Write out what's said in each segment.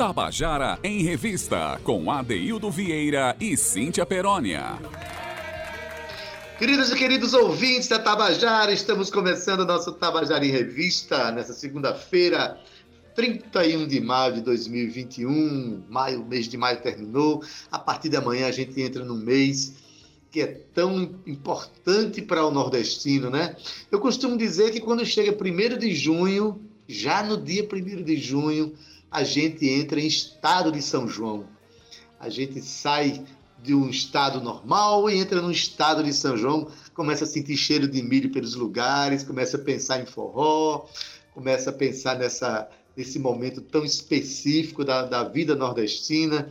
Tabajara em Revista, com Adeildo Vieira e Cíntia Perónia. Queridos e queridos ouvintes da Tabajara, estamos começando o nosso Tabajara em Revista nessa segunda-feira, 31 de maio de 2021. Maio, mês de maio terminou. A partir de amanhã a gente entra no mês que é tão importante para o nordestino, né? Eu costumo dizer que quando chega 1 de junho, já no dia 1 de junho, a gente entra em estado de São João. A gente sai de um estado normal e entra num estado de São João, começa a sentir cheiro de milho pelos lugares, começa a pensar em forró, começa a pensar nessa, nesse momento tão específico da, da vida nordestina.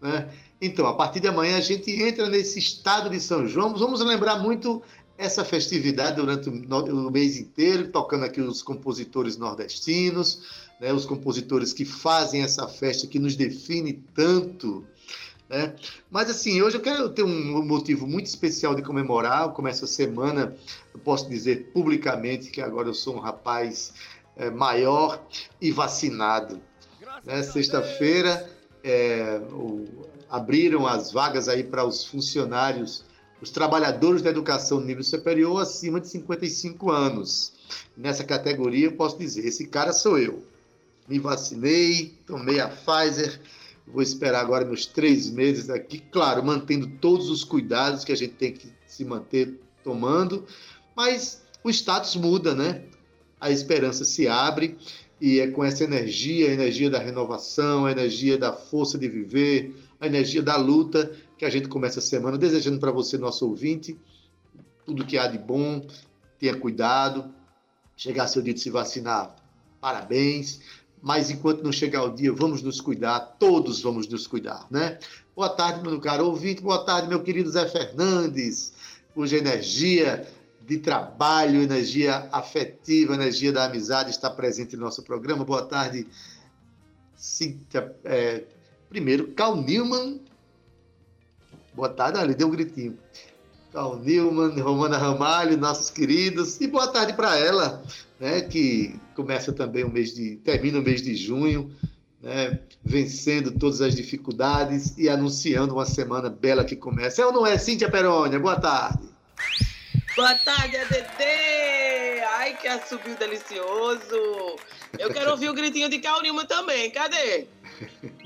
Né? Então, a partir de amanhã a gente entra nesse estado de São João. Vamos lembrar muito essa festividade durante o mês inteiro, tocando aqui os compositores nordestinos, né, os compositores que fazem essa festa que nos define tanto. Né? Mas assim, hoje eu quero ter um motivo muito especial de comemorar. Como essa semana, eu posso dizer publicamente que agora eu sou um rapaz é, maior e vacinado. Né? Sexta-feira é, abriram as vagas aí para os funcionários, os trabalhadores da educação nível superior acima de 55 anos. Nessa categoria, eu posso dizer: esse cara sou eu. Me vacinei, tomei a Pfizer. Vou esperar agora meus três meses aqui, claro, mantendo todos os cuidados que a gente tem que se manter tomando, mas o status muda, né? A esperança se abre e é com essa energia, a energia da renovação, a energia da força de viver, a energia da luta que a gente começa a semana. Desejando para você, nosso ouvinte, tudo que há de bom, tenha cuidado, chegar seu dia de se vacinar, parabéns, mas enquanto não chegar o dia, vamos nos cuidar, todos vamos nos cuidar, né? Boa tarde, meu caro ouvinte, boa tarde, meu querido Zé Fernandes, cuja energia de trabalho, energia afetiva, energia da amizade está presente no nosso programa. Boa tarde, Cíntia. É, primeiro, Cal Newman. Boa tarde, ali deu um gritinho. Cal Newman, Romana Ramalho, nossos queridos. E boa tarde para ela, né, que começa também o mês de. termina o mês de junho, né, vencendo todas as dificuldades e anunciando uma semana bela que começa. É ou não é, Cíntia Perônia? Boa tarde. Boa tarde, ADD! Ai, que assobio delicioso! Eu quero ouvir o gritinho de Cal Newman também, cadê?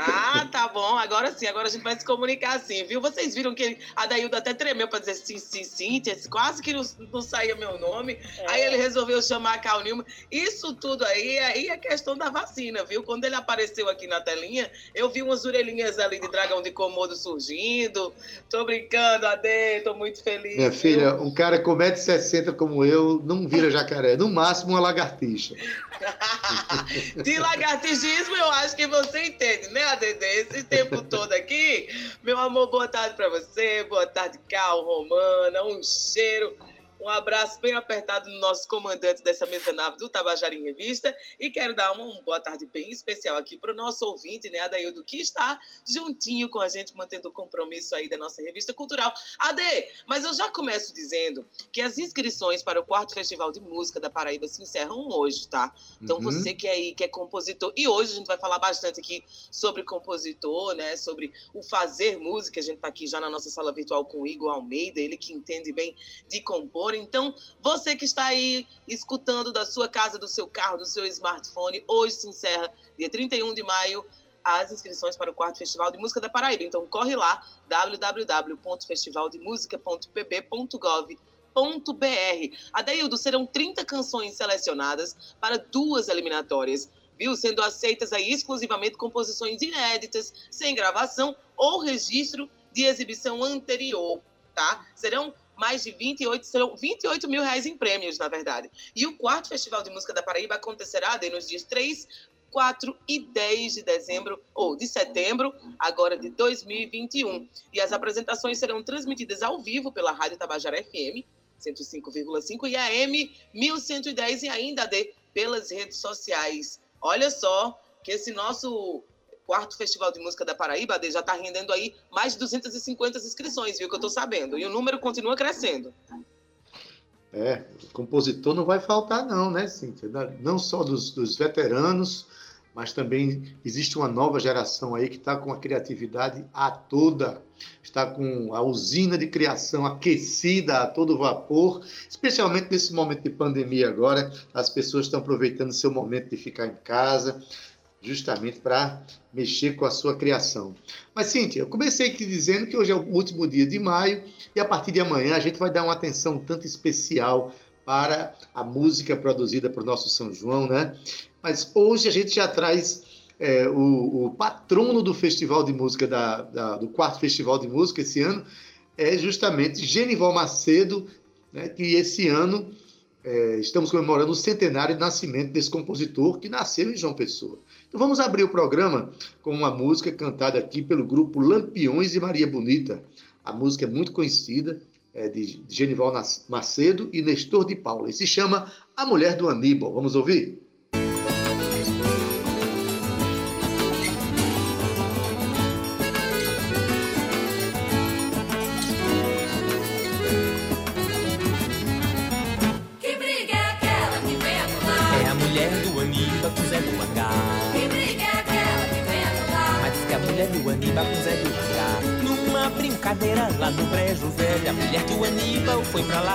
Ah, tá bom. Agora sim, agora a gente vai se comunicar assim, viu? Vocês viram que a Daildo até tremeu pra dizer sim, sim, sim, quase que não, não saía meu nome. É. Aí ele resolveu chamar a Cal Newman. Isso tudo aí, aí é questão da vacina, viu? Quando ele apareceu aqui na telinha, eu vi umas orelhinhas ali de dragão de Komodo surgindo. Tô brincando, Ade, tô muito feliz. Minha viu? filha, um cara com 1,60m como eu não vira jacaré, no máximo uma lagartixa. de lagartixismo eu acho que você entende, né? ADD? Esse tempo todo aqui. Meu amor, boa tarde para você. Boa tarde, Cal, Romana. Um cheiro um abraço bem apertado no nosso comandante dessa mesa nave do Tabajara em Revista e quero dar uma, uma boa tarde bem especial aqui para o nosso ouvinte, né, Adaildo, que está juntinho com a gente, mantendo o compromisso aí da nossa revista cultural. Ade, mas eu já começo dizendo que as inscrições para o quarto Festival de Música da Paraíba se encerram hoje, tá? Então uhum. você que é aí, que é compositor, e hoje a gente vai falar bastante aqui sobre compositor, né, sobre o fazer música, a gente está aqui já na nossa sala virtual com o Igor Almeida, ele que entende bem de compor, então, você que está aí escutando da sua casa, do seu carro, do seu smartphone, hoje se encerra, dia 31 de maio, as inscrições para o quarto Festival de Música da Paraíba. Então, corre lá, www.festivaldemusica.pb.gov.br. Adeildo, serão 30 canções selecionadas para duas eliminatórias, viu? Sendo aceitas aí exclusivamente composições inéditas, sem gravação ou registro de exibição anterior, tá? Serão mais de 28, serão 28 mil reais em prêmios, na verdade. E o quarto Festival de Música da Paraíba acontecerá nos dias 3, 4 e 10 de dezembro, ou de setembro, agora de 2021. E as apresentações serão transmitidas ao vivo pela Rádio Tabajara FM, 105,5 e AM 1110 e ainda de pelas redes sociais. Olha só que esse nosso quarto Festival de Música da Paraíba, já está rendendo aí mais de 250 inscrições, viu? Que eu estou sabendo. E o número continua crescendo. É, compositor não vai faltar, não, né, Cíntia? Não só dos, dos veteranos, mas também existe uma nova geração aí que está com a criatividade a toda, está com a usina de criação aquecida a todo vapor, especialmente nesse momento de pandemia agora, as pessoas estão aproveitando seu momento de ficar em casa, justamente para mexer com a sua criação. Mas, Cíntia, eu comecei aqui dizendo que hoje é o último dia de maio e a partir de amanhã a gente vai dar uma atenção tanto especial para a música produzida por nosso São João, né? Mas hoje a gente já traz é, o, o, patrono do Festival de Música, da, da, do quarto Festival de Música esse ano, é justamente Genival Macedo, né, que esse ano é, estamos comemorando o centenário de nascimento desse compositor que nasceu em João Pessoa. Então vamos abrir o programa com uma música cantada aqui pelo grupo Lampiões e Maria Bonita. A música é muito conhecida, é de Genival Macedo e Nestor de Paula, e se chama A Mulher do Aníbal. Vamos ouvir?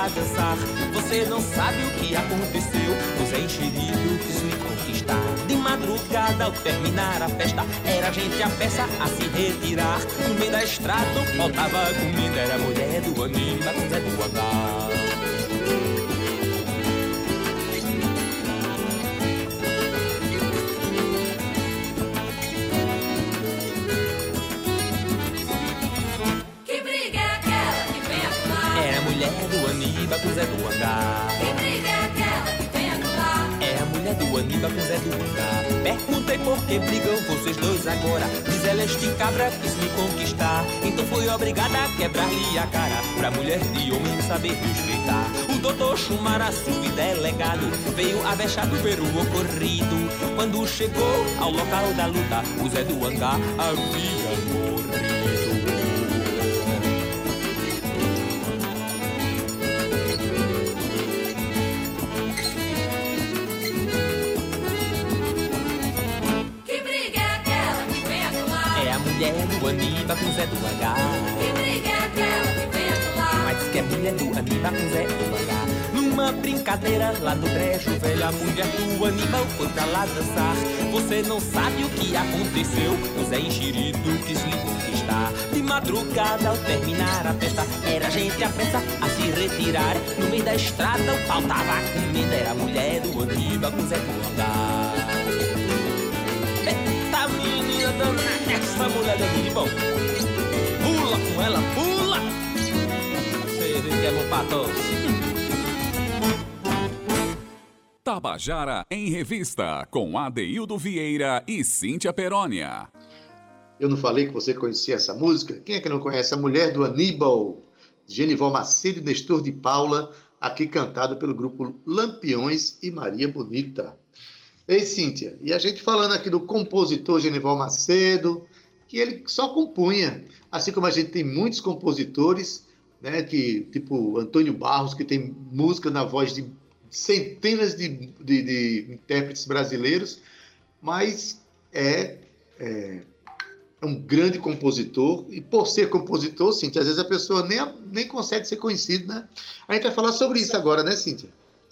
Dançar. Você não sabe o que aconteceu. O Zé enxerido quis me conquistar. De madrugada, ao terminar a festa, era gente a peça a se retirar. No meio da estrada, faltava comida. Era mulher do com Zé do Hangar. Zé do Hangar. Que briga é aquela que vem anular? É a mulher do Aníbal com Zé do Hangar. Perguntei por que brigam vocês dois agora. Diz ela este cabra quis me conquistar. Então fui obrigada a quebrar-lhe a cara. Pra mulher de homem saber respeitar. O doutor Chumara, subdelegado, veio avexado ver o ocorrido. Quando chegou ao local da luta, o Zé do Hangar havia morrido. Do Aníbal com Zé do H. Que briga é aquela que vem atuar? Mas diz que é mulher do Aníbal com Zé do H. Numa brincadeira lá no brejo velho, a mulher do Aníbal foi pra lá dançar. Você não sabe o que aconteceu, o Zé enxerido quis lhe conquistar. De madrugada, ao terminar a festa, era gente a pressa a se retirar. No meio da estrada, faltava comida, era a mulher do Aníbal com Zé do H. menina danada! essa mulher de bom. Pula com ela, pula! Você que é bom pra todos. Tabajara em Revista, com Adeildo Vieira e Cíntia Perónia. Eu não falei que você conhecia essa música? Quem é que não conhece? A Mulher do Aníbal, Genival Macedo e Nestor de Paula, aqui cantado pelo grupo Lampiões e Maria Bonita. Ei, Cíntia, e a gente falando aqui do compositor Genival Macedo, que ele só compunha. Assim como a gente tem muitos compositores, né, que, tipo Antônio Barros, que tem música na voz de centenas de, de, de intérpretes brasileiros, mas é, é, é, um grande compositor, e por ser compositor, Cíntia, às vezes a pessoa nem, nem consegue ser conhecida, né? A gente vai falar sobre isso agora, né, Cíntia?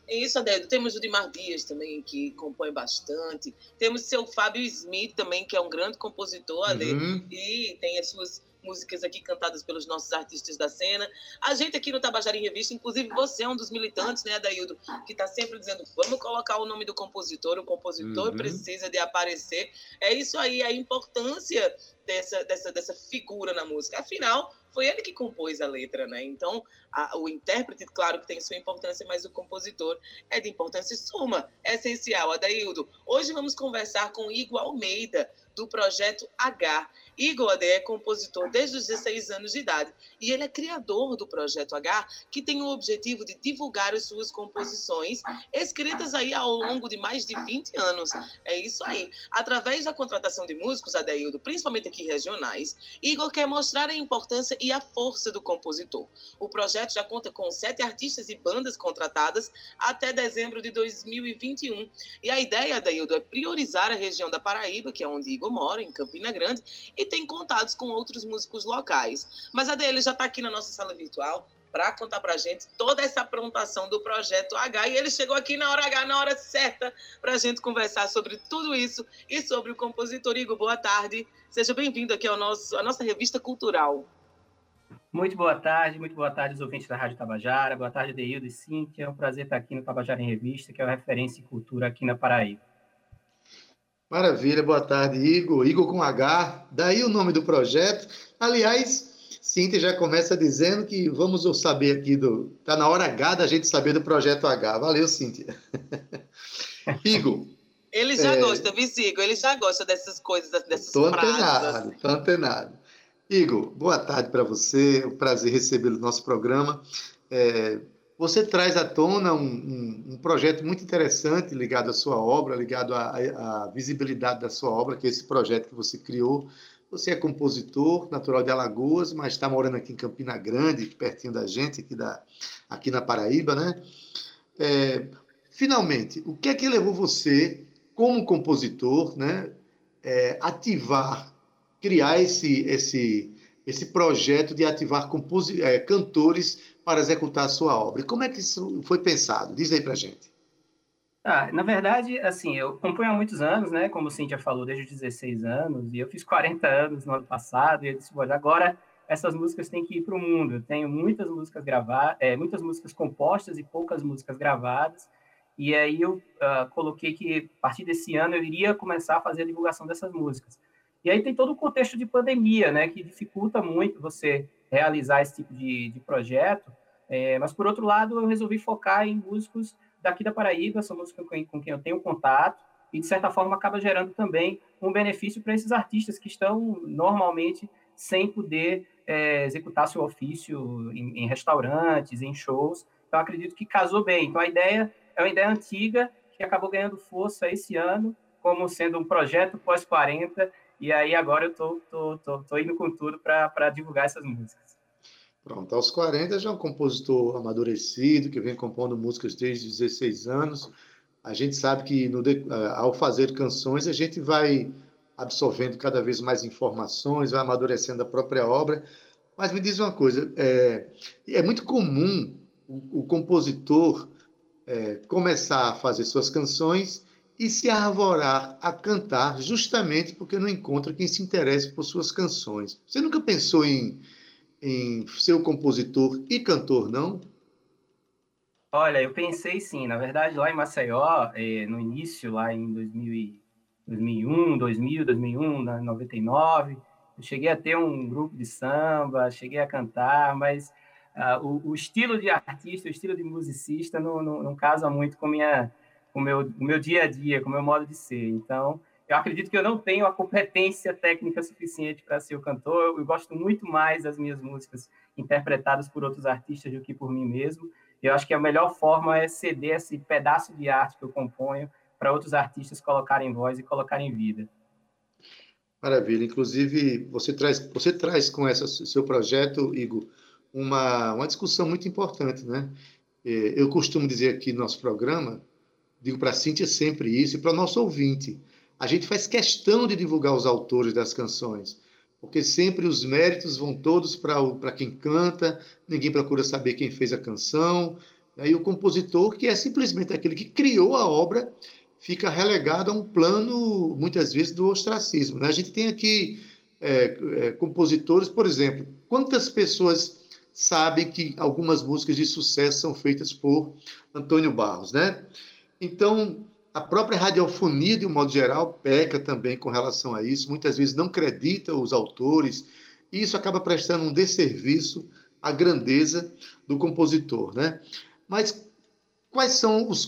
Isso, Adélio. Temos o Dimar Dias também, que compõe bastante. Temos seu Fábio Smith também, que é um grande compositor, Adélio, uhum. e tem as suas músicas aqui cantadas pelos nossos artistas da cena. A gente aqui no Tabajara em Revista, inclusive você é um dos militantes, né, Adaildo, que está sempre dizendo, vamos colocar o nome do compositor, o compositor uhum. precisa de aparecer. É isso aí, a importância dessa, dessa, dessa figura na música. Afinal, foi ele que compôs a letra, né? Então, a, o intérprete, claro que tem sua importância, mas o compositor é de importância suma, é essencial. Adaildo, hoje vamos conversar com Igor Almeida, do Projeto H. Igor Ade é compositor desde os 16 anos de idade e ele é criador do Projeto H, que tem o objetivo de divulgar as suas composições, escritas aí ao longo de mais de 20 anos. É isso aí. Através da contratação de músicos, Adeildo, principalmente aqui regionais, Igor quer mostrar a importância e a força do compositor. O projeto já conta com sete artistas e bandas contratadas até dezembro de 2021. E a ideia, Adeildo, é priorizar a região da Paraíba, que é onde Igor mora, em Campina Grande, e tem contatos com outros músicos locais. Mas a dele já está aqui na nossa sala virtual para contar para a gente toda essa aprontação do projeto H. E ele chegou aqui na hora H, na hora certa, para a gente conversar sobre tudo isso e sobre o compositor Igor. Boa tarde. Seja bem-vindo aqui ao nosso, à nossa revista cultural. Muito boa tarde, muito boa tarde aos ouvintes da Rádio Tabajara, boa tarde, Deildo e Cíntia. É um prazer estar aqui no Tabajara em Revista, que é a referência em cultura aqui na Paraíba. Maravilha, boa tarde, Igor. Igor com H, daí o nome do projeto. Aliás, Cíntia já começa dizendo que vamos saber aqui do. Está na hora H da gente saber do projeto H. Valeu, Cíntia. Igor. Ele já é... gosta, viu, Igor? Ele já gosta dessas coisas, dessas tô frases. Antenado, assim. Tô antenado. Igor, boa tarde para você. É um prazer recebê-lo no nosso programa. É, você traz à tona um, um, um, projeto muito interessante ligado à sua obra, ligado à, à, visibilidade da sua obra, que é esse projeto que você criou. Você é compositor, natural de Alagoas, mas está morando aqui em Campina Grande, pertinho da gente, aqui, da, aqui na Paraíba, né? É, finalmente, o que é que levou você, como compositor, né, é, ativar, criar esse, esse, esse projeto de ativar é, cantores para executar a sua obra. Como é que isso foi pensado? Diz aí para gente. Ah, na verdade, assim, eu componho há muitos anos, né? Como o Cintia falou, desde os 16 anos, e eu fiz 40 anos no ano passado, e eu disse, agora essas músicas têm que ir para o mundo. Eu tenho muitas músicas gravadas, é, muitas músicas compostas e poucas músicas gravadas, e aí eu uh, coloquei que a partir desse ano eu iria começar a fazer a divulgação dessas músicas. E aí tem todo o contexto de pandemia, né, que dificulta muito você realizar esse tipo de, de projeto. É, mas, por outro lado, eu resolvi focar em músicos daqui da Paraíba, são músicos com, com quem eu tenho contato, e, de certa forma, acaba gerando também um benefício para esses artistas que estão, normalmente, sem poder é, executar seu ofício em, em restaurantes, em shows. Então, acredito que casou bem. Então, a ideia é uma ideia antiga que acabou ganhando força esse ano, como sendo um projeto pós-40, e aí agora eu tô, tô, tô, tô, indo com tudo para divulgar essas músicas. Pronto, aos 40 já é um compositor amadurecido, que vem compondo músicas desde 16 anos. A gente sabe que no, ao fazer canções a gente vai absorvendo cada vez mais informações, vai amadurecendo a própria obra. Mas me diz uma coisa, é, é muito comum o, o compositor é, começar a fazer suas canções e se arvorar a cantar justamente porque não encontra quem se interesse por suas canções. Você nunca pensou em, em ser o compositor e cantor, não? Olha, eu pensei sim. Na verdade, lá em Maceió, eh, no início, lá em 2000, 2001, 2000, 2001, 99, eu cheguei a ter um grupo de samba, cheguei a cantar, mas uh, o, o, estilo de artista, o estilo de musicista não, não, não casa muito com minha com meu, o meu dia a dia, com o meu modo de ser. Então, eu acredito que eu não tenho a competência técnica suficiente para ser o cantor. Eu gosto muito mais das minhas músicas interpretadas por outros artistas do que por mim mesmo. Eu acho que a melhor forma é ceder esse pedaço de arte que eu componho para outros artistas colocarem voz e colocarem vida. Maravilha. Inclusive, você traz, você traz com esse seu projeto, Igor, uma, uma discussão muito importante, né? É, eu costumo dizer aqui no nosso programa digo para a Cíntia sempre isso, e para o nosso ouvinte. A gente faz questão de divulgar os autores das canções, porque sempre os méritos vão todos para quem canta, ninguém procura saber quem fez a canção. Aí o compositor, que é simplesmente aquele que criou a obra, fica relegado a um plano, muitas vezes, do ostracismo. Né? A gente tem aqui é, é, compositores, por exemplo, quantas pessoas sabem que algumas músicas de sucesso são feitas por Antônio Barros, né? Então, a própria radiofonia, de um modo geral, peca também com relação a isso. Muitas vezes não acredita os autores, e isso acaba prestando um desserviço à grandeza do compositor. Né? Mas quais são os,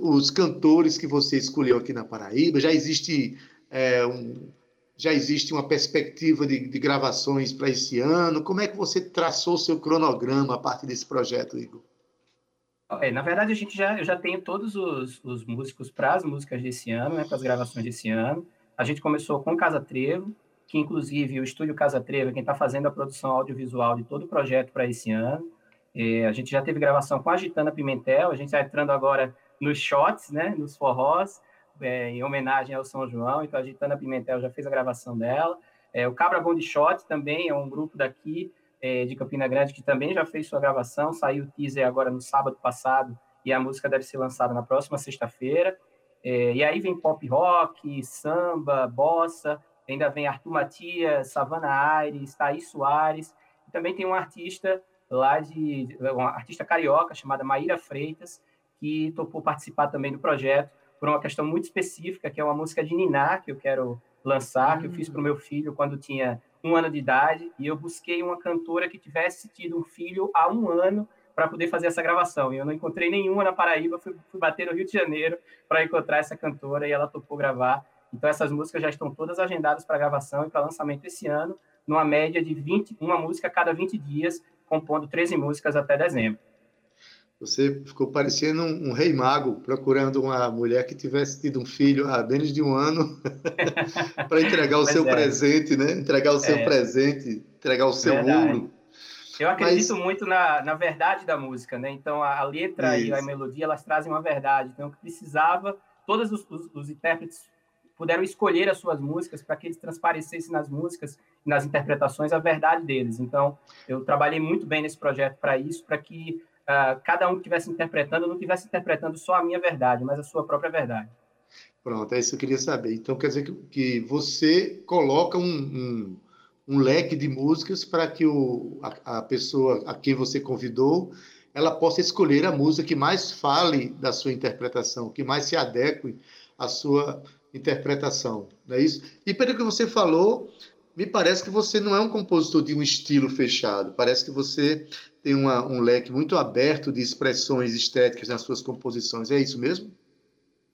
os cantores que você escolheu aqui na Paraíba? Já existe é, um, já existe uma perspectiva de, de gravações para esse ano? Como é que você traçou seu cronograma a partir desse projeto, Igor? É, na verdade, a gente já, eu já tenho todos os, os músicos para as músicas desse ano, né, para as gravações desse ano. A gente começou com Casa Trevo, que inclusive o Estúdio Casa Trevo é quem está fazendo a produção audiovisual de todo o projeto para esse ano. É, a gente já teve gravação com a Gitana Pimentel, a gente está entrando agora nos shots, né, nos forrós, é, em homenagem ao São João, então a Gitana Pimentel já fez a gravação dela. É, o Cabra Bond Shot também é um grupo daqui é, de Campina Grande que também já fez sua gravação, saiu o teaser agora no sábado passado e a música deve ser lançada na próxima sexta-feira. É, e aí vem pop rock, samba, bossa, ainda vem Arthur Matias, Savana Aires, Thaís Soares, e também tem um artista lá de uma artista carioca chamada Maíra Freitas, que topou participar também do projeto por uma questão muito específica, que é uma música de Niná, que eu quero lançar, que eu fiz para o meu filho quando tinha um ano de idade, e eu busquei uma cantora que tivesse tido um filho há um ano para poder fazer essa gravação. E eu não encontrei nenhuma na Paraíba, fui, fui bater no Rio de Janeiro para encontrar essa cantora e ela topou gravar. Então essas músicas já estão todas agendadas para gravação e para lançamento esse ano, numa média de 20, uma música a cada 20 dias, compondo 13 músicas até dezembro. Você ficou parecendo um, um, rei mago procurando uma mulher que tivesse tido um filho há menos de um ano para entregar o seu é. presente, né? Entregar o seu é. presente, entregar o seu verdade. ouro. Eu acredito Mas... muito na, na verdade da música, né? Então a, a letra Isso. e a melodia elas trazem uma verdade. Então o que precisava, todos os, os, os intérpretes puderam escolher as suas músicas para que eles transparecessem nas músicas nas interpretações a verdade deles. Então eu trabalhei muito bem nesse projeto para isso, para que uh, cada um que estivesse interpretando não estivesse interpretando só a minha verdade, mas a sua própria verdade. Pronto, é isso que eu queria saber. Então, quer dizer que, que você coloca um, um, um, leque de músicas para que o, a, a, pessoa a quem você convidou ela possa escolher a música que mais fale da sua interpretação, que mais se adeque à sua interpretação, não é isso? E pelo que você falou, me parece que você não é um compositor de um estilo fechado. Parece que você tem uma, um leque muito aberto de expressões estéticas nas suas composições. É isso mesmo?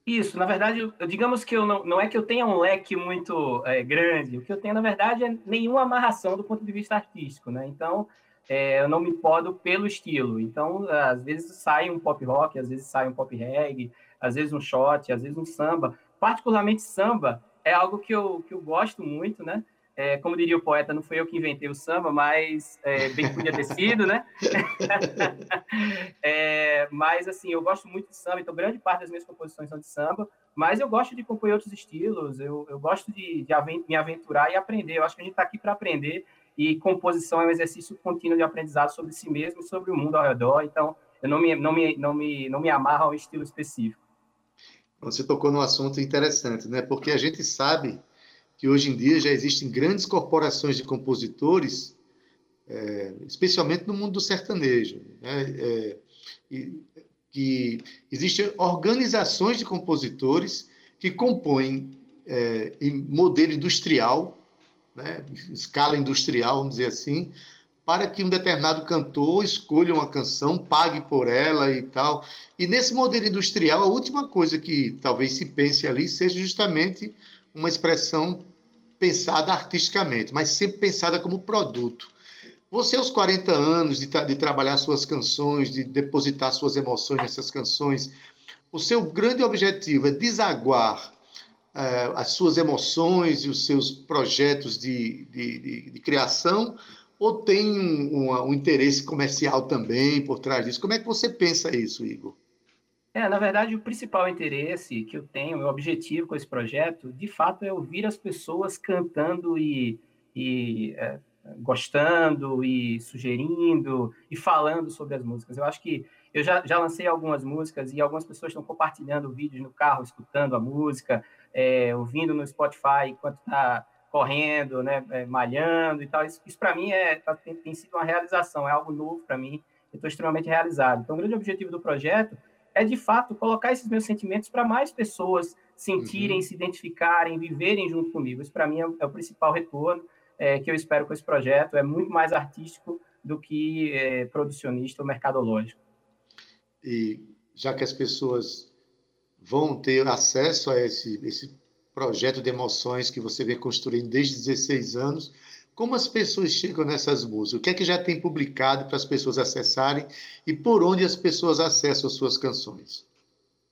Isso, na verdade, digamos que eu não, não é que eu tenha um leque muito é, grande, o que eu tenho, na verdade, é nenhuma amarração do ponto de vista artístico, né? Então, é, eu não me podo pelo estilo. Então, às vezes sai um pop rock, às vezes sai um pop reggae, às vezes um shot, às vezes um samba. Particularmente samba é algo que eu, que eu gosto muito, né? É, como diria o poeta, não fui eu que inventei o samba, mas é, bem que podia ter sido, né? é, mas, assim, eu gosto muito de samba, então grande parte das minhas composições são de samba, mas eu gosto de compor outros estilos, eu, eu gosto de, de me aventurar e aprender. Eu acho que a gente está aqui para aprender e composição é um exercício contínuo de aprendizado sobre si mesmo e sobre o mundo ao redor, então eu não me, não me, não me, não me amarro a um estilo específico. Você tocou num assunto interessante, né? Porque a gente sabe que hoje em dia já existem grandes corporações de compositores, é, especialmente no mundo do sertanejo, né? é, e, que existem organizações de compositores que compõem é, em modelo industrial, né? escala industrial, vamos dizer assim, para que um determinado cantor escolha uma canção, pague por ela e tal. E nesse modelo industrial, a última coisa que talvez se pense ali seja justamente uma expressão pensada artisticamente, mas sempre pensada como produto. Você, aos 40 anos de, de trabalhar suas canções, de depositar suas emoções nessas canções, o seu grande objetivo é desaguar uh, as suas emoções e os seus projetos de, de, de, de criação, ou tem um, um, um interesse comercial também por trás disso? Como é que você pensa isso, Igor? É, na verdade, o principal interesse que eu tenho, o meu objetivo com esse projeto, de fato, é ouvir as pessoas cantando e, e é, gostando e sugerindo e falando sobre as músicas. Eu acho que eu já, já lancei algumas músicas e algumas pessoas estão compartilhando vídeos no carro, escutando a música, é, ouvindo no Spotify enquanto está correndo, né, é, malhando e tal. Isso, isso para mim é, tá, tem, tem sido uma realização, é algo novo para mim. Eu estou extremamente realizado. Então, o grande objetivo do projeto é de fato colocar esses meus sentimentos para mais pessoas sentirem, uhum. se identificarem, viverem junto comigo. Isso para mim é, é, o principal retorno é, que eu espero com esse projeto. É muito mais artístico do que é, producionista ou mercadológico. E já que as pessoas vão ter acesso a esse, esse projeto de emoções que você vem construindo desde 16 anos. Como as pessoas chegam nessas músicas? O que é que já tem publicado para as pessoas acessarem e por onde as pessoas acessam as suas canções?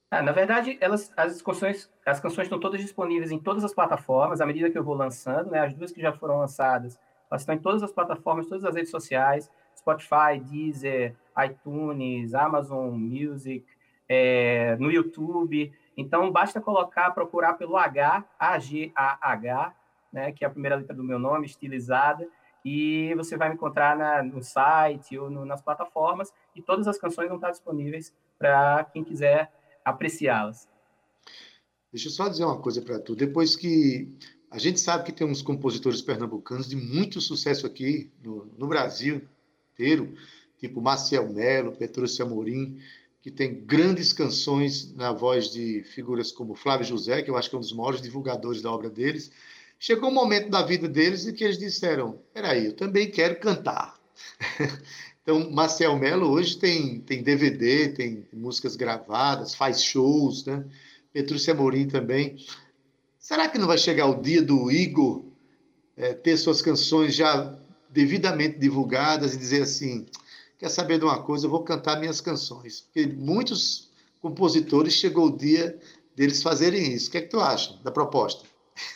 Ah, na verdade, elas, as canções, as canções estão todas disponíveis em todas as plataformas, à medida que eu vou lançando, né? As duas que já foram lançadas, elas estão em todas as plataformas, todas as redes sociais, Spotify, Deezer, iTunes, Amazon Music, é, no YouTube. Então, basta colocar, procurar pelo H, A-G-A-H, né, que é a primeira letra do meu nome, estilizada, e você vai me encontrar na, no site ou no, nas plataformas, e todas as canções vão estar disponíveis para quem quiser apreciá-las. Deixa eu só dizer uma coisa para tu. Depois que a gente sabe que tem uns compositores pernambucanos de muito sucesso aqui no, no Brasil inteiro, tipo Maciel Melo, Petrúcio Amorim, que tem grandes canções na voz de figuras como Flávio José, que eu acho que é um dos maiores divulgadores da obra deles. Chegou um momento da vida deles em que eles disseram: peraí, eu também quero cantar. Então, Marcel Melo hoje tem, tem DVD, tem músicas gravadas, faz shows, né? Petrúcia Amorim também. Será que não vai chegar o dia do Igor é, ter suas canções já devidamente divulgadas e dizer assim: quer saber de uma coisa? Eu vou cantar minhas canções. Porque muitos compositores chegou o dia deles fazerem isso. O que é que tu acha da proposta?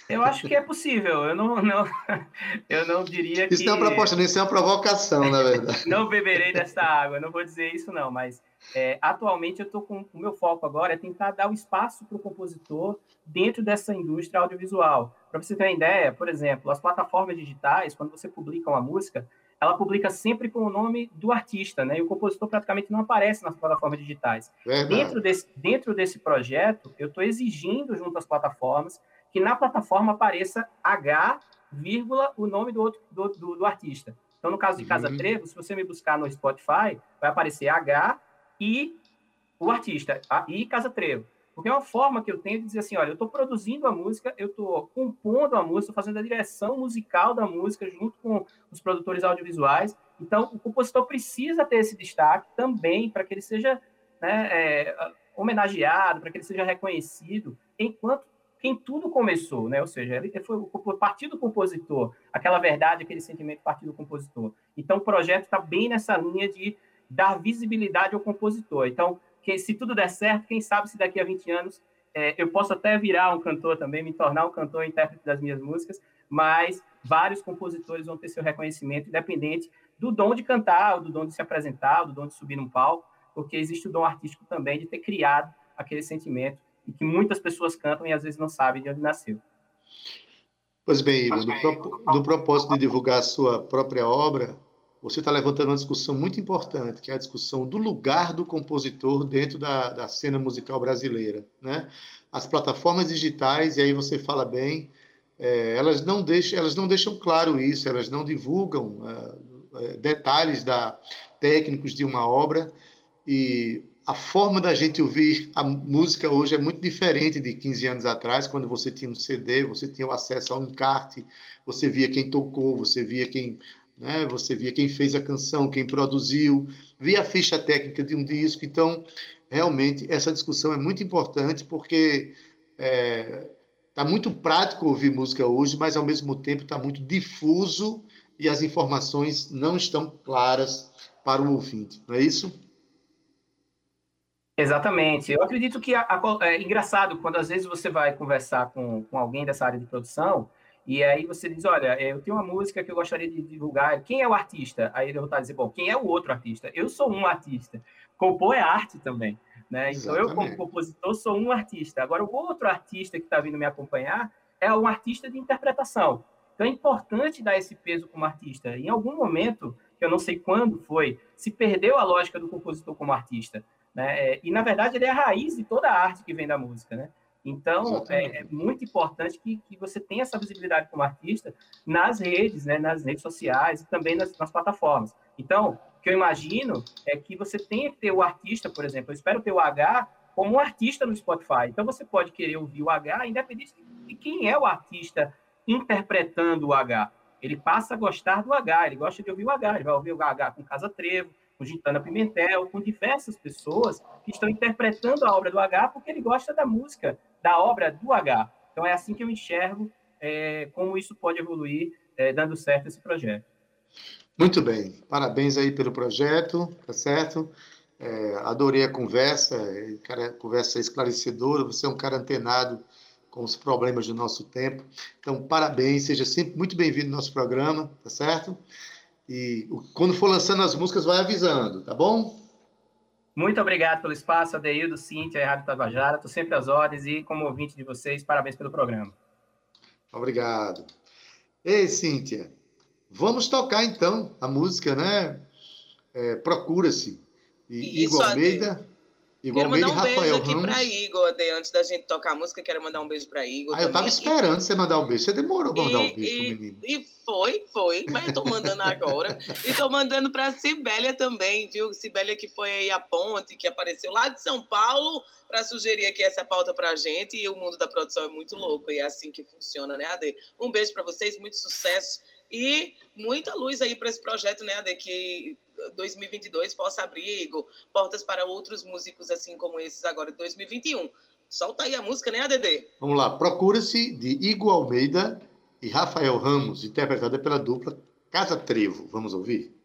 Eu acho que é possível. Eu não, não, eu não diria que. Isso não é uma proposta, isso é uma provocação, na verdade. não beberei desta água, não vou dizer isso, não. Mas é, atualmente eu estou com o meu foco agora é tentar dar o espaço para o compositor dentro dessa indústria audiovisual. Para você ter uma ideia, por exemplo, as plataformas digitais, quando você publica uma música, ela publica sempre com o nome do artista, né? E o compositor praticamente não aparece nas plataformas digitais. Dentro desse, dentro desse projeto, eu estou exigindo junto às plataformas que na plataforma apareça H, vírgula, o nome do, outro, do, do, do artista. Então, no caso de Casa uhum. Trevo, se você me buscar no Spotify, vai aparecer H e o artista, e Casa Trevo. Porque é uma forma que eu tenho de dizer assim, olha, eu estou produzindo a música, eu estou compondo a música, fazendo a direção musical da música junto com os produtores audiovisuais. Então, o compositor precisa ter esse destaque também para que ele seja né, é, homenageado, para que ele seja reconhecido, enquanto quem tudo começou, né? Ou seja, ele foi o partido compositor, aquela verdade, aquele sentimento partido compositor. Então, o projeto está bem nessa linha de dar visibilidade ao compositor. Então, que, se tudo der certo, quem sabe se daqui a 20 anos é, eu posso até virar um cantor também, me tornar um cantor intérprete das minhas músicas, mas vários compositores vão ter seu reconhecimento, independente do dom de cantar, do dom de se apresentar, do dom de subir num palco, porque existe o dom artístico também de ter criado aquele sentimento e que muitas pessoas cantam e às vezes não sabem de onde nasceu. Pois bem, Ivo, no, pro, no propósito de divulgar a sua própria obra, você está levantando uma discussão muito importante, que é a discussão do lugar do compositor dentro da, da cena musical brasileira. Né? As plataformas digitais, e aí você fala bem, é, elas, não deixam, elas não deixam claro isso, elas não divulgam é, detalhes da, técnicos de uma obra, e a forma da gente ouvir a música hoje é muito diferente de 15 anos atrás, quando você tinha um CD, você tinha o acesso a um encarte, você via quem tocou, você via quem, né, você via quem fez a canção, quem produziu, via a ficha técnica de um disco. Então, realmente, essa discussão é muito importante porque está é, tá muito prático ouvir música hoje, mas ao mesmo tempo está muito difuso e as informações não estão claras para o ouvinte, não é isso? Exatamente. Eu acredito que a, a, é engraçado quando às vezes você vai conversar com, com alguém dessa área de produção e aí você diz, olha, eu tenho uma música que eu gostaria de divulgar. Quem é o artista? Aí ele vai dizer, bom, quem é o outro artista? Eu sou um artista. Compor é arte também, né? Então eu como compositor sou um artista. Agora o outro artista que está vindo me acompanhar é um artista de interpretação. Então é importante dar esse peso como artista. Em algum momento, que eu não sei quando foi, se perdeu a lógica do compositor como artista. Né? É, e, na verdade, ele é a raiz de toda a arte que vem da música. Né? Então, é, é, muito importante que, que você tenha essa visibilidade como artista nas redes, né? nas redes sociais e também nas, nas plataformas. Então, o que eu imagino é que você tenha que ter o artista, por exemplo, eu espero ter o H como um artista no Spotify. Então, você pode querer ouvir o H, independente de quem é o artista interpretando o H. Ele passa a gostar do H, ele gosta de ouvir o H, ele vai ouvir o H com Casa Trevo, com Gintana Pimentel, com diversas pessoas que estão interpretando a obra do H porque ele gosta da música, da obra do H. Então, é assim que eu enxergo é, como isso pode evoluir, é, dando certo esse projeto. Muito bem, parabéns aí pelo projeto, tá certo? É, adorei a conversa, é, cara, conversa esclarecedora, você é um cara antenado com os problemas do nosso tempo. Então, parabéns, seja sempre muito bem-vindo no nosso programa, tá certo? E quando for lançando as músicas, vai avisando, tá bom? Muito obrigado pelo espaço, Adeildo, Cíntia e Rádio Tabajara. Estou sempre às ordens e, como ouvinte de vocês, parabéns pelo programa. Obrigado. Ei, Cíntia, vamos tocar então a música, né? É, Procura-se. E Igor Almeida. Igor quero mandar um beijo aqui para Igor, de, antes da gente tocar a música, quero mandar um beijo para Igor. Ah, eu tava esperando e... você mandar um beijo. Você demorou para mandar um beijo pro menino. E foi, foi, mas eu tô mandando agora. e tô mandando para Sibélia também, viu? Sibélia que foi aí a ponte, que apareceu lá de São Paulo para sugerir aqui essa pauta pra gente. E o mundo da produção é muito louco e é assim que funciona, né, Ade? Um beijo para vocês, muito sucesso e muita luz aí para esse projeto, né, Ade? Que 2022 possa abrir portas para outros músicos assim como esses agora de 2021. Solta aí a música, né, ADD? Vamos lá. Procura-se de Igor Almeida e Rafael Ramos, interpretada pela dupla Casa Trevo. Vamos ouvir?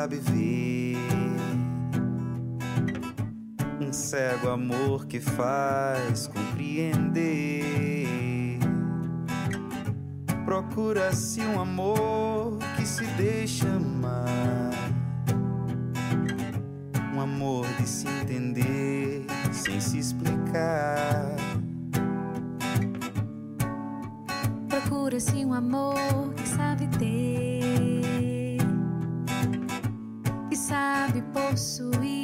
Sabe ver. Um cego amor que faz compreender. Procura-se um amor que se deixa amar. Um amor de se entender sem se explicar. Procura-se um amor que sabe ter sabe possuir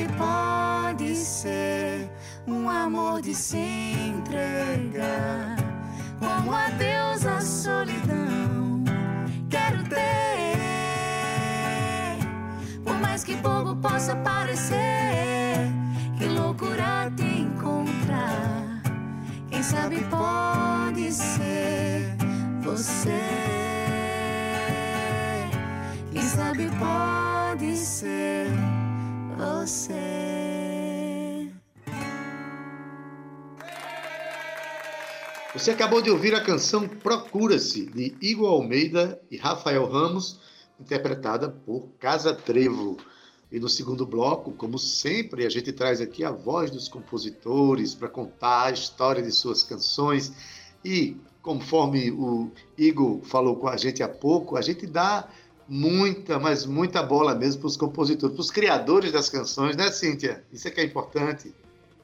sabe pode ser um amor de se entregar, como a a solidão. Quero ter, por mais que bobo possa parecer que loucura te encontrar. Quem sabe pode ser você. Quem sabe pode ser você. Você acabou de ouvir a canção Procura-se, de Igor Almeida e Rafael Ramos, interpretada por Casa Trevo. E no segundo bloco, como sempre, a gente traz aqui a voz dos compositores para contar a história de suas canções. E, conforme o Igor falou com a gente há pouco, a gente dá muita, mas muita bola mesmo para os compositores, para os criadores das canções, né, Cíntia? Isso é que é importante.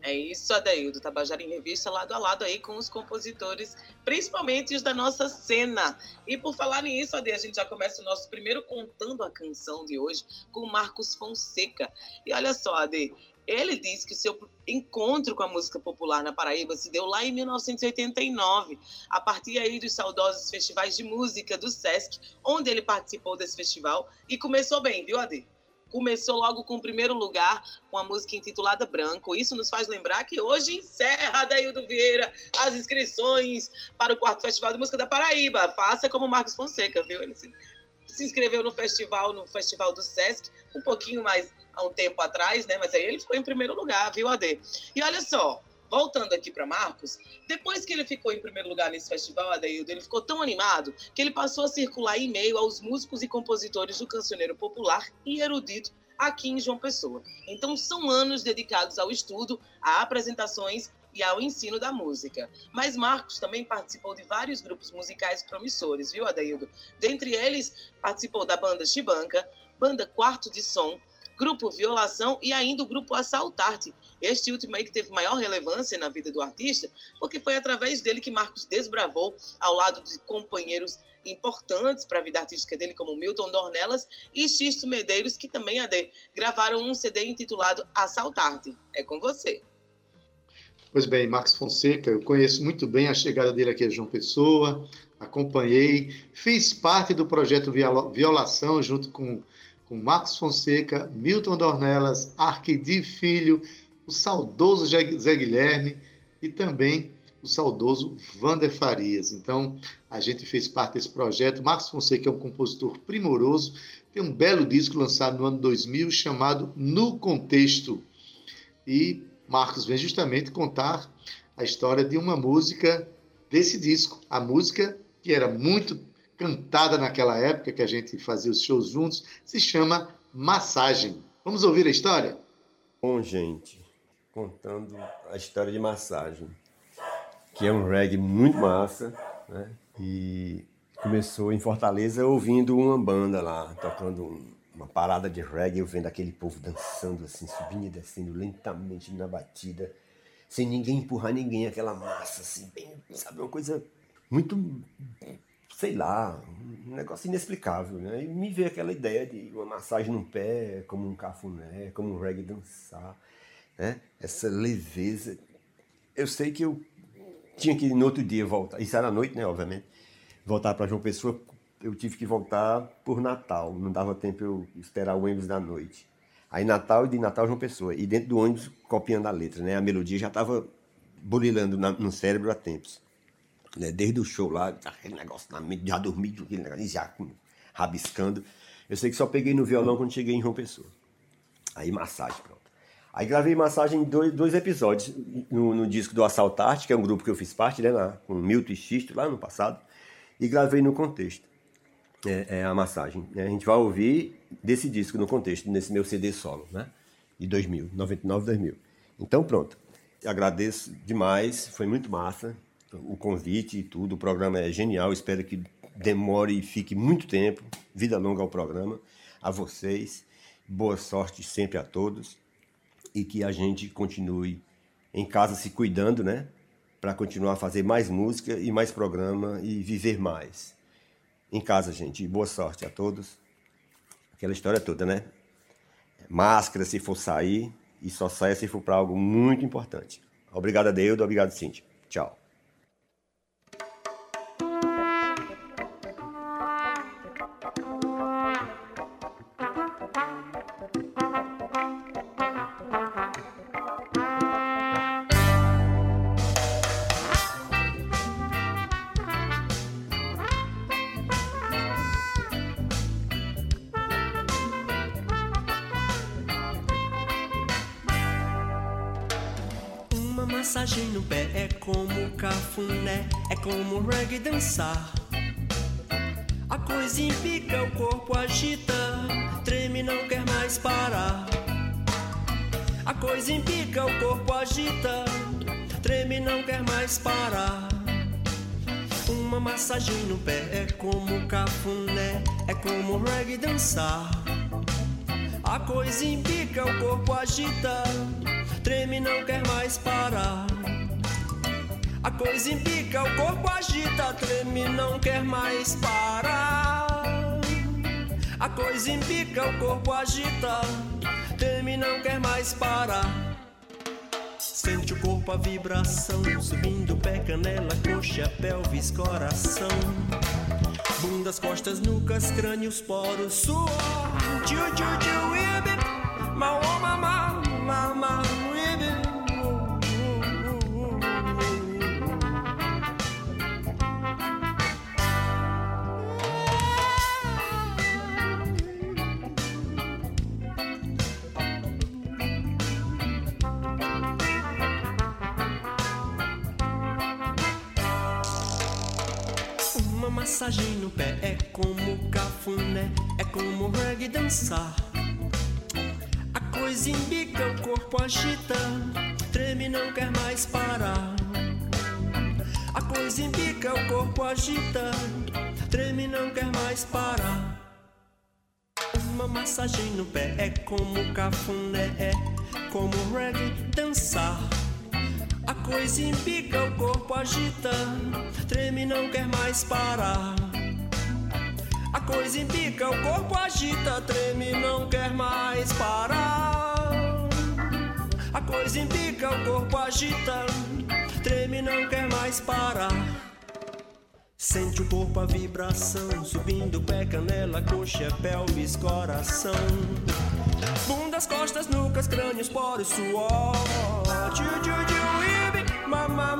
É isso, Adaildo. Tabajara em Revista, lado a lado aí com os compositores, principalmente os da nossa cena. E por falar nisso, Ade, a gente já começa o nosso primeiro Contando a Canção de hoje com Marcos Fonseca. E olha só, Ade, ele diz que o seu encontro com a música popular na Paraíba se deu lá em 1989, a partir aí dos saudosos festivais de música do SESC, onde ele participou desse festival e começou bem, viu, Ade? Começou logo com o primeiro lugar, com a música intitulada Branco. Isso nos faz lembrar que hoje encerra, Adaildo Vieira, as inscrições para o quarto Festival de Música da Paraíba. Faça como Marcos Fonseca, viu? Ele se, se inscreveu no festival, no Festival do SESC, um pouquinho mais há um tempo atrás, né? Mas aí ele ficou em primeiro lugar, viu, Ade? E olha só, voltando aqui para Marcos, depois que ele ficou em primeiro lugar nesse festival, Adaildo, ele ficou tão animado que ele passou a circular e-mail aos músicos e compositores do cancioneiro popular e erudito aqui em João Pessoa. Então são anos dedicados ao estudo, a apresentações e ao ensino da música. Mas Marcos também participou de vários grupos musicais promissores, viu, Adaildo? Dentre eles, participou da banda Chibanca, banda Quarto de Som, grupo Violação e ainda o grupo Assaltarte. Este último aí que teve maior relevância na vida do artista, porque foi através dele que Marcos desbravou, ao lado de companheiros importantes para a vida artística dele, como Milton Dornelas e Xisto Medeiros, que também gravaram um CD intitulado Assaltarte. É com você. Pois bem, Marcos Fonseca, eu conheço muito bem a chegada dele aqui a João Pessoa, acompanhei, fiz parte do projeto Violação junto com com Marcos Fonseca, Milton Dornelas, Arquidi Filho, o saudoso Zé Guilherme e também o saudoso Vander Farias. Então, a gente fez parte desse projeto. Marcos Fonseca é um compositor primoroso, tem um belo disco lançado no ano 2000 chamado No Contexto. E Marcos vem justamente contar a história de uma música desse disco, a música que era muito cantada naquela época que a gente fazia os shows juntos, se chama Massagem. Vamos ouvir a história? Bom, gente, contando a história de Massagem, que é um reggae muito massa, né? E começou em Fortaleza ouvindo uma banda lá, tocando uma parada de reggae, eu vendo aquele povo dançando assim, subindo e descendo lentamente na batida, sem ninguém empurrar ninguém, aquela massa assim, bem, sabe, uma coisa muito sei lá, um negócio inexplicável, né? E me veio aquela ideia de uma massagem no pé, como um cafuné, como um reggae dançar, né? Essa leveza. Eu sei que eu tinha que no outro dia voltar, isso era à noite, né, obviamente, voltar para João Pessoa, eu tive que voltar por Natal, não dava tempo eu esperar o ônibus da noite. Aí Natal e de Natal João Pessoa, e dentro do ônibus copiando a letra, né? A melodia já estava burilando no cérebro há tempos né? Desde o show lá, aquele negócio na mente, já dormi, aquele negócio, já rabiscando. Eu sei que só peguei no violão quando cheguei em João Pessoa. Aí massagem, pronto. Aí gravei massagem em dois, dois episódios no, no, disco do Assaltarte, que é um grupo que eu fiz parte, né, lá, com Milton e Xisto, lá no passado, e gravei no contexto. É, é, a massagem. A gente vai ouvir desse disco no contexto, nesse meu CD solo, né? De 2000, 99, 2000. Então pronto. Agradeço demais, foi muito massa o convite e tudo. O programa é genial, espero que demore e fique muito tempo. Vida longa ao programa, a vocês. Boa sorte sempre a todos e que a gente continue em casa se cuidando, né? Para continuar a fazer mais música e mais programa e viver mais. Em casa, gente. Boa sorte a todos. Aquela história toda, né? Máscara se for sair e só saia se for para algo muito importante. Obrigado, Adeudo. Obrigado, Cíntia. Tchau. Como reggae dançar. A coisa impica, o corpo agita, treme não quer mais parar. A coisa impica, o corpo agita, treme não quer mais parar. Uma massagem no pé é como cafuné, é como reggae dançar. A coisa impica, o corpo agita treme não quer mais parar. A coisa embica, o corpo agita, treme não quer mais parar. A coisa embica, o corpo agita, treme não quer mais parar. Sente o corpo a vibração, subindo pé, canela, coxa, pelvis, coração. Bundas, costas, nucas, crânios, poros, suor. Tchu, tchu, tchu, ibi, mau, mamá, mamá, ibi. Massagem no pé é como cafuné, é como reggae dançar. A coisa embica, o corpo agita, treme não quer mais parar. A coisa embica, o corpo agita, treme não quer mais parar. Uma massagem no pé é como cafuné, é como reggae dançar. A coisa embica, o corpo agita, treme e não quer mais parar. A coisa embica, o corpo agita, treme e não quer mais parar. A coisa embica, o corpo agita, treme e não quer mais parar. Sente o corpo a vibração, subindo pé, canela, coxa, pelvis, coração. Bundas, costas, nucas, crânios, poros, suor. Tchu, tchu, tchu, ibi, ma, ma,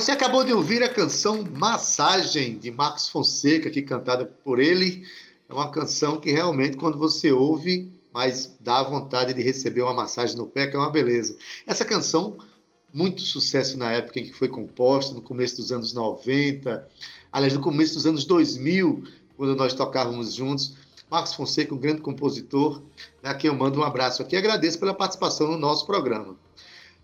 Você acabou de ouvir a canção Massagem, de Marcos Fonseca, aqui cantada por ele. É uma canção que realmente, quando você ouve, mas dá vontade de receber uma massagem no pé, que é uma beleza. Essa canção, muito sucesso na época em que foi composta, no começo dos anos 90, aliás, no começo dos anos 2000, quando nós tocávamos juntos. Marcos Fonseca, um grande compositor, a quem eu mando um abraço aqui. Agradeço pela participação no nosso programa.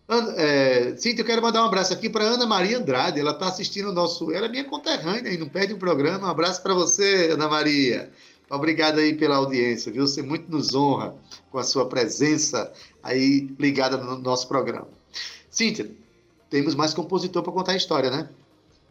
É, Cíntia, eu quero mandar um abraço aqui para Ana Maria Andrade. Ela está assistindo o nosso. Ela é minha conterrânea e não perde um programa. Um abraço para você, Ana Maria. Obrigado aí pela audiência, viu? Você muito nos honra com a sua presença aí ligada no nosso programa. Cíntia, temos mais compositor para contar a história, né?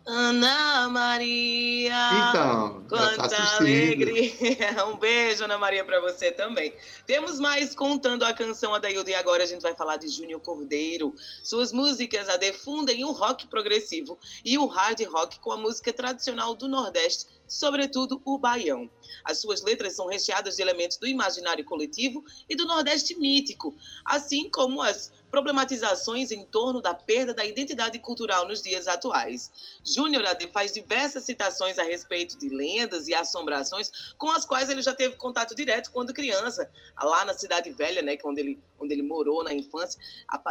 Ana Maria. Então, tá Quanta assistindo. alegria. Um beijo, Ana Maria, para você também. Temos mais contando a canção Adaildo e agora a gente vai falar de Júnior Cordeiro. Suas músicas a defundem o rock progressivo e o hard rock com a música tradicional do Nordeste, sobretudo o baião. As suas letras são recheadas de elementos do imaginário coletivo e do Nordeste mítico, assim como as problematizações em torno da perda da identidade cultural nos dias atuais. Júnior faz diversas citações a respeito de lendas e assombrações com as quais ele já teve contato direto quando criança, lá na Cidade Velha, né, é onde ele, onde ele morou na infância,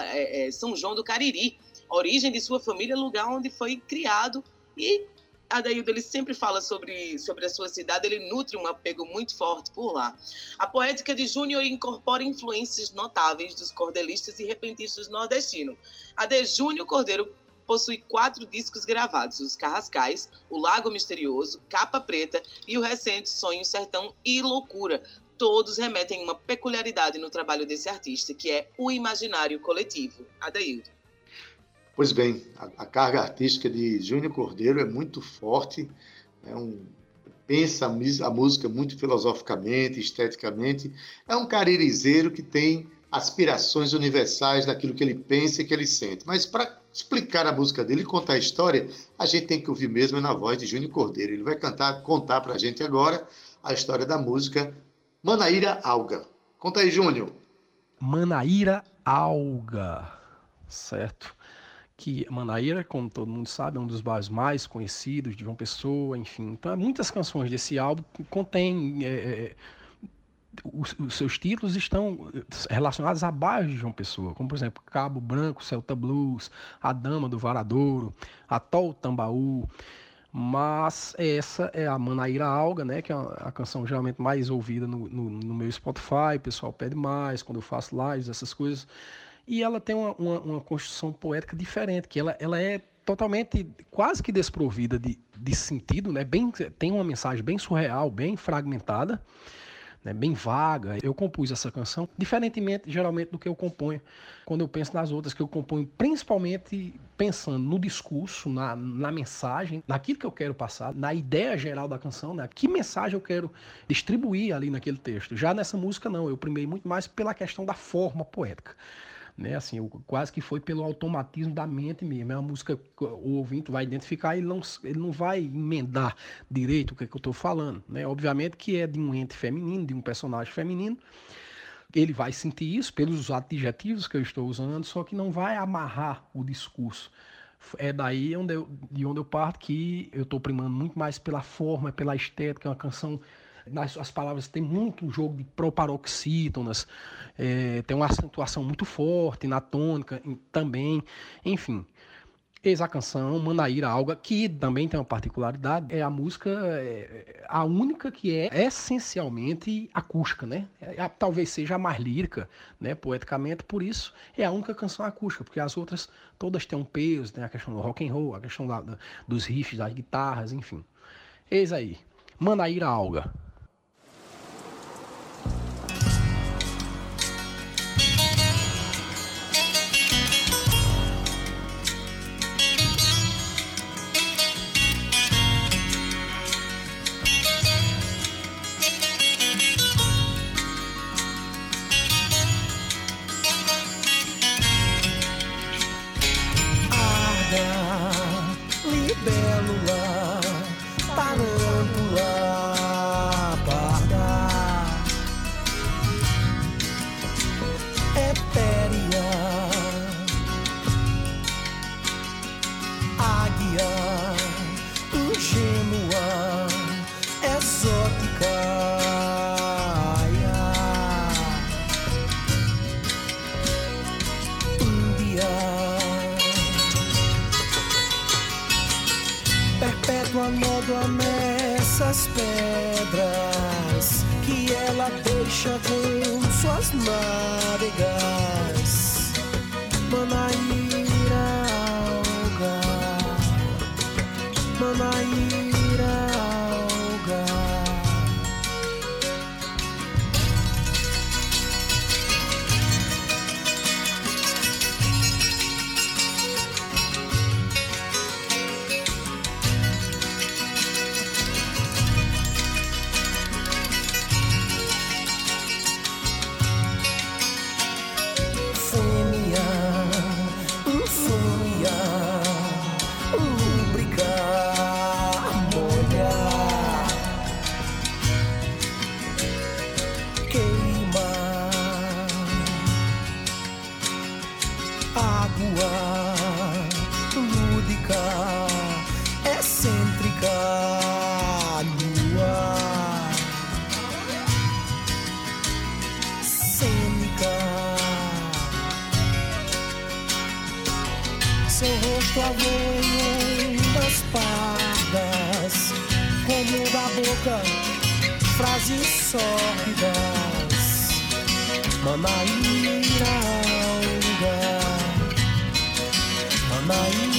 é, é, São João do Cariri, origem de sua família, lugar onde foi criado e Adaildo, ele sempre fala sobre, sobre a sua cidade, ele nutre um apego muito forte por lá. A poética de Júnior incorpora influências notáveis dos cordelistas e repentistas nordestinos. A de Júnior Cordeiro possui quatro discos gravados: Os Carrascais, O Lago Misterioso, Capa Preta e o recente Sonho Sertão e Loucura. Todos remetem uma peculiaridade no trabalho desse artista, que é o imaginário coletivo. Adaildo. Pois bem, a, a carga artística de Júnior Cordeiro é muito forte, é um, pensa a, música muito filosoficamente, esteticamente. É um caririzeiro que tem aspirações universais daquilo que ele pensa e que ele sente. Mas para explicar a música dele e contar a história, a gente tem que ouvir mesmo na voz de Júnior Cordeiro. Ele vai cantar, contar para a gente agora a história da música Manaíra Alga. Conta aí, Júnior. Manaíra Alga, certo? Que Manaíra, como todo mundo sabe, é um dos bairros mais conhecidos de João Pessoa, enfim. Então, muitas canções desse álbum contêm. É, os, os, seus títulos estão relacionados a bairros de João Pessoa, como por exemplo Cabo Branco, Celta Blues, A Dama do Varadouro, Atol Tambaú. Mas essa é a Manaíra Alga, né? Que é a, canção geralmente mais ouvida no, no, no, meu Spotify, o pessoal pede mais quando eu faço lives, essas coisas. E ela tem uma, uma, uma construção poética diferente, que ela, ela é totalmente, quase que desprovida de, de sentido, né? Bem, tem uma mensagem bem surreal, bem fragmentada né, bem vaga. Eu compus essa canção, diferentemente, geralmente, do que eu componho quando eu penso nas outras, que eu componho principalmente pensando no discurso, na, na mensagem, naquilo que eu quero passar, na ideia geral da canção, né? Que mensagem eu quero distribuir ali naquele texto. Já nessa música, não, eu primei muito mais pela questão da forma poética né? Assim, quase que foi pelo automatismo da mente mesmo. É uma música que o ouvinte vai identificar e não, ele não vai emendar direito o que, é que eu estou falando, né? Obviamente que é de um ente feminino, de um personagem feminino. Ele vai sentir isso pelos adjetivos que eu estou usando, só que não vai amarrar o discurso. É daí onde eu, de onde eu parto que eu estou primando muito mais pela forma, pela estética, é uma canção nas as palavras tem muito jogo de proparoxítonas, é, tem uma acentuação muito forte na tônica também, enfim. Eis a canção Manaíra Alga, que também tem uma particularidade, é a música, é, a única que é essencialmente acústica, né? É, talvez seja a mais lírica, né, poeticamente, por isso é a única canção acústica, porque as outras todas têm um peso, né, a questão do rock and roll, a questão da, da, dos riffs, das guitarras, enfim. Eis aí, Manaíra Alga. remember Seu rosto avô em ondas pardas, como da boca frases sórdidas. Manaíra, Manaíra.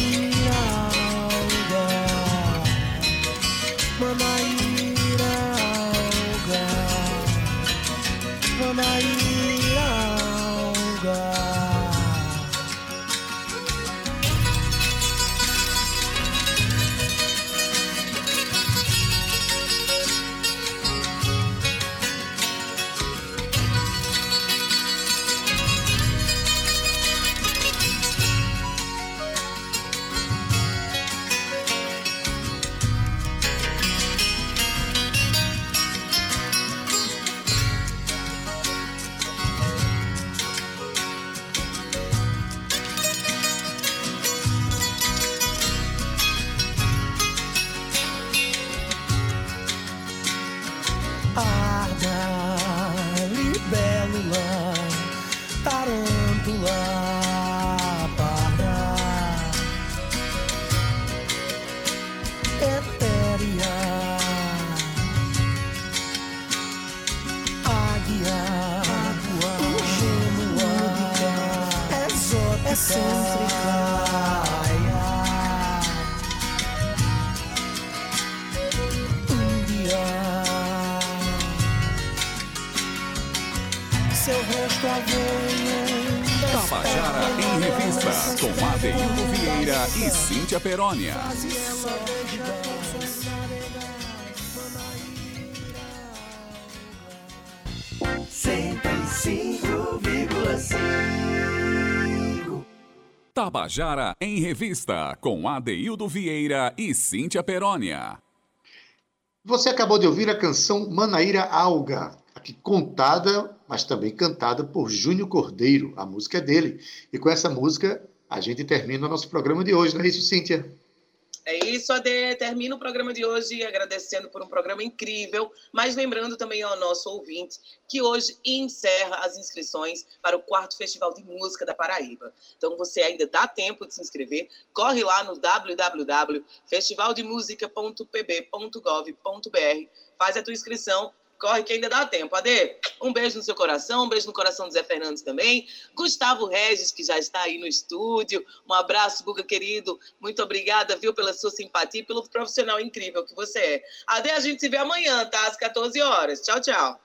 Excêntrica. Um dia, seu rosto avanha. Tabajara em Revista, com Adeildo Vieira e Cíntia Perónia. Cento e cinco vírgula cinco. Tabajara em Revista, com Adeildo Vieira e Cíntia Perónia. Você acabou de ouvir a canção Manaíra Alga, aqui contada, mas também cantada por Júnior Cordeiro. A música é dele. E com essa música a gente termina o nosso programa de hoje, não é isso, Cíntia? É isso, Ade. Termina o programa de hoje agradecendo por um programa incrível, mas lembrando também ao nosso ouvinte que hoje encerra as inscrições para o quarto Festival de Música da Paraíba. Então você ainda dá tempo de se inscrever, corre lá no www.festivaldemusica.pb.gov.br, faz a tua inscrição Corre que ainda dá tempo. Ade, um beijo no seu coração, um beijo no coração do Zé Fernandes também. Gustavo Regis, que já está aí no estúdio. Um abraço, Guga querido. Muito obrigada, viu, pela sua simpatia e pelo profissional incrível que você é. Ade, a gente se vê amanhã, tá? Às 14 horas. Tchau, tchau.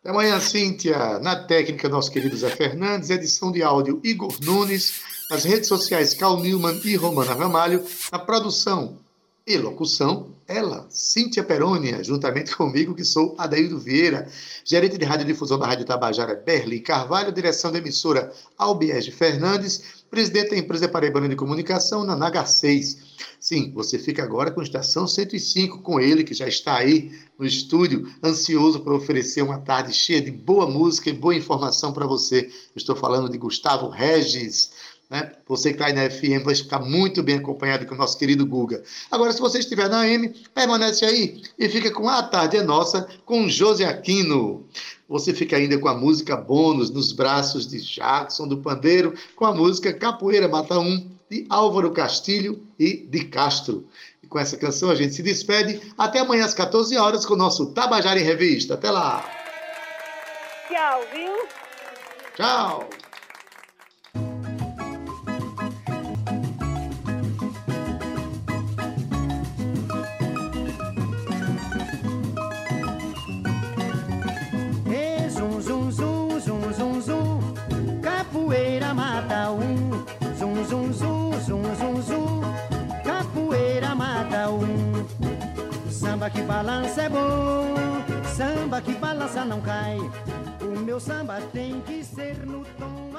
Até amanhã, Cíntia. Na técnica, nosso querido Zé Fernandes. Edição de áudio, Igor Nunes. Nas redes sociais, Cal Newman e Romana Ramalho. Na produção e locução, ela, Cíntia Perônia, juntamente comigo, que sou Adaildo Vieira, gerente de radiodifusão da Rádio Tabajara, Berlim Carvalho, direção da emissora Albiege Fernandes, presidente da empresa Paraibana de Comunicação, na Naga 6. Sim, você fica agora com Estação 105, com ele, que já está aí no estúdio, ansioso para oferecer uma tarde cheia de boa música e boa informação para você. Estou falando de Gustavo Regis, né? Você que está aí na FM vai ficar muito bem acompanhado com o nosso querido Guga. Agora, se você estiver na AM, permanece aí e fica com A Tarde é Nossa com José Aquino. Você fica ainda com a música bônus nos braços de Jackson do Pandeiro, com a música Capoeira Mata Um, de Álvaro Castilho e de Castro. E com essa canção a gente se despede. Até amanhã às 14 horas com o nosso Tabajara em Revista. Até lá. Tchau, viu? Tchau. Samba que balança é bom Samba que balança não cai. O meu samba tem que ser no tom